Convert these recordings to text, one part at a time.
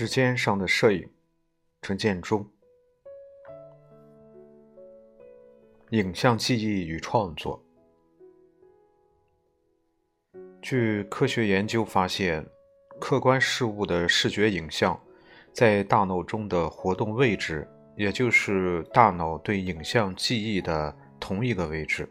指尖上的摄影，陈建中。影像记忆与创作。据科学研究发现，客观事物的视觉影像在大脑中的活动位置，也就是大脑对影像记忆的同一个位置。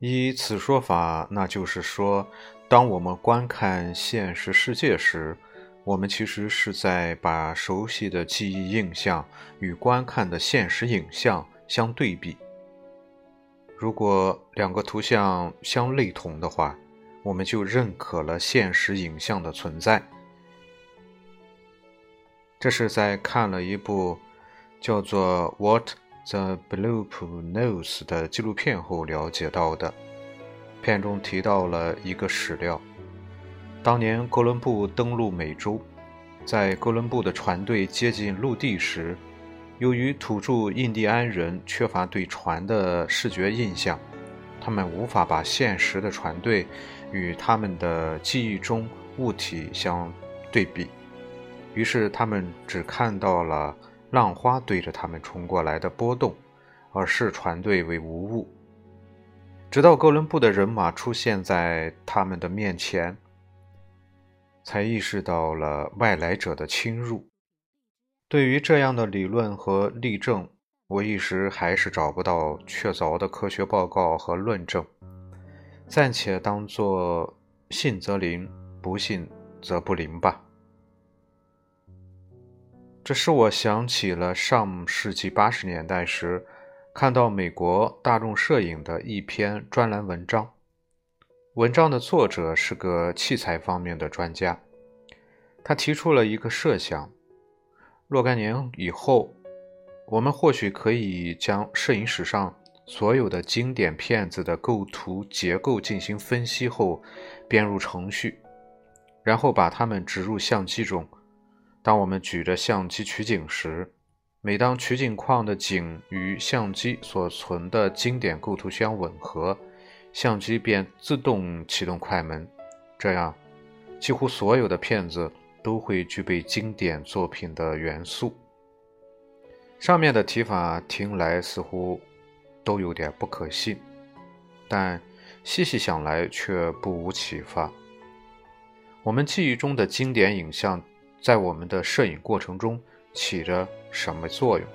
依此说法，那就是说。当我们观看现实世界时，我们其实是在把熟悉的记忆印象与观看的现实影像相对比。如果两个图像相类同的话，我们就认可了现实影像的存在。这是在看了一部叫做《What the Bloop Knows》的纪录片后了解到的。片中提到了一个史料：当年哥伦布登陆美洲，在哥伦布的船队接近陆地时，由于土著印第安人缺乏对船的视觉印象，他们无法把现实的船队与他们的记忆中物体相对比，于是他们只看到了浪花对着他们冲过来的波动，而视船队为无物。直到哥伦布的人马出现在他们的面前，才意识到了外来者的侵入。对于这样的理论和例证，我一时还是找不到确凿的科学报告和论证，暂且当作信则灵，不信则不灵吧。这使我想起了上世纪八十年代时。看到美国大众摄影的一篇专栏文章，文章的作者是个器材方面的专家。他提出了一个设想：若干年以后，我们或许可以将摄影史上所有的经典片子的构图结构进行分析后编入程序，然后把它们植入相机中。当我们举着相机取景时，每当取景框的景与相机所存的经典构图相吻合，相机便自动启动快门。这样，几乎所有的片子都会具备经典作品的元素。上面的提法听来似乎都有点不可信，但细细想来却不无启发。我们记忆中的经典影像，在我们的摄影过程中。起着什么作用？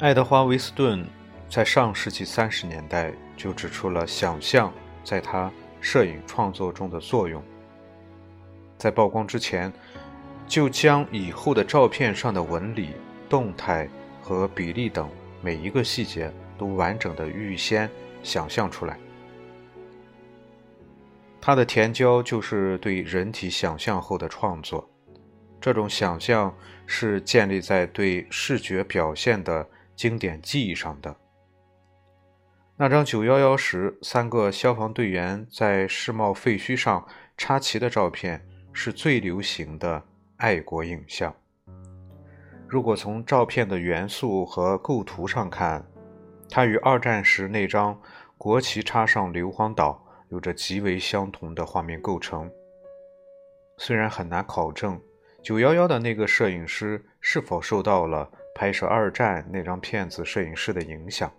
爱德华·威斯顿在上世纪三十年代就指出了想象在他摄影创作中的作用。在曝光之前，就将以后的照片上的纹理、动态和比例等每一个细节都完整的预先想象出来。他的甜椒就是对人体想象后的创作。这种想象是建立在对视觉表现的经典记忆上的。那张九幺幺时三个消防队员在世贸废墟上插旗的照片，是最流行的爱国影像。如果从照片的元素和构图上看，它与二战时那张国旗插上硫磺岛有着极为相同的画面构成。虽然很难考证。九幺幺的那个摄影师是否受到了拍摄二战那张片子摄影师的影响？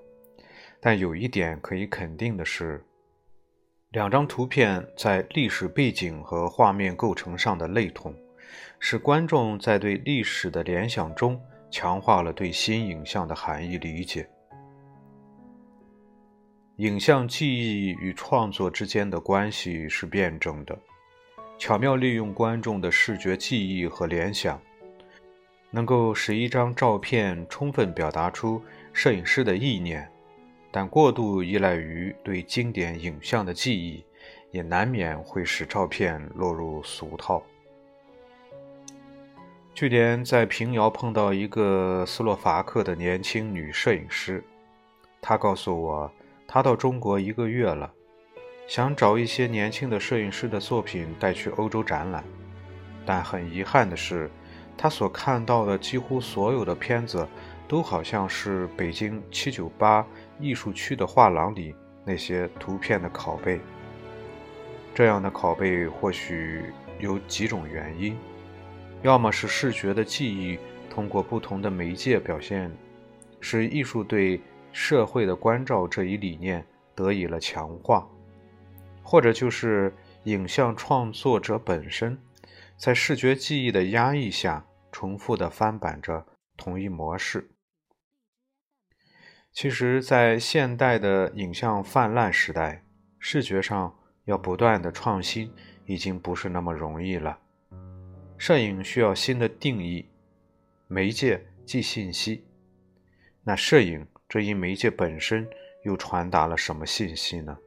但有一点可以肯定的是，两张图片在历史背景和画面构成上的类同，使观众在对历史的联想中强化了对新影像的含义理解。影像记忆与创作之间的关系是辩证的。巧妙利用观众的视觉记忆和联想，能够使一张照片充分表达出摄影师的意念，但过度依赖于对经典影像的记忆，也难免会使照片落入俗套。去年在平遥碰到一个斯洛伐克的年轻女摄影师，她告诉我，她到中国一个月了。想找一些年轻的摄影师的作品带去欧洲展览，但很遗憾的是，他所看到的几乎所有的片子，都好像是北京七九八艺术区的画廊里那些图片的拷贝。这样的拷贝或许有几种原因：要么是视觉的记忆通过不同的媒介表现，使艺术对社会的关照这一理念得以了强化；或者就是影像创作者本身在视觉记忆的压抑下，重复的翻版着同一模式。其实，在现代的影像泛滥时代，视觉上要不断的创新，已经不是那么容易了。摄影需要新的定义，媒介即信息。那摄影这一媒介本身又传达了什么信息呢？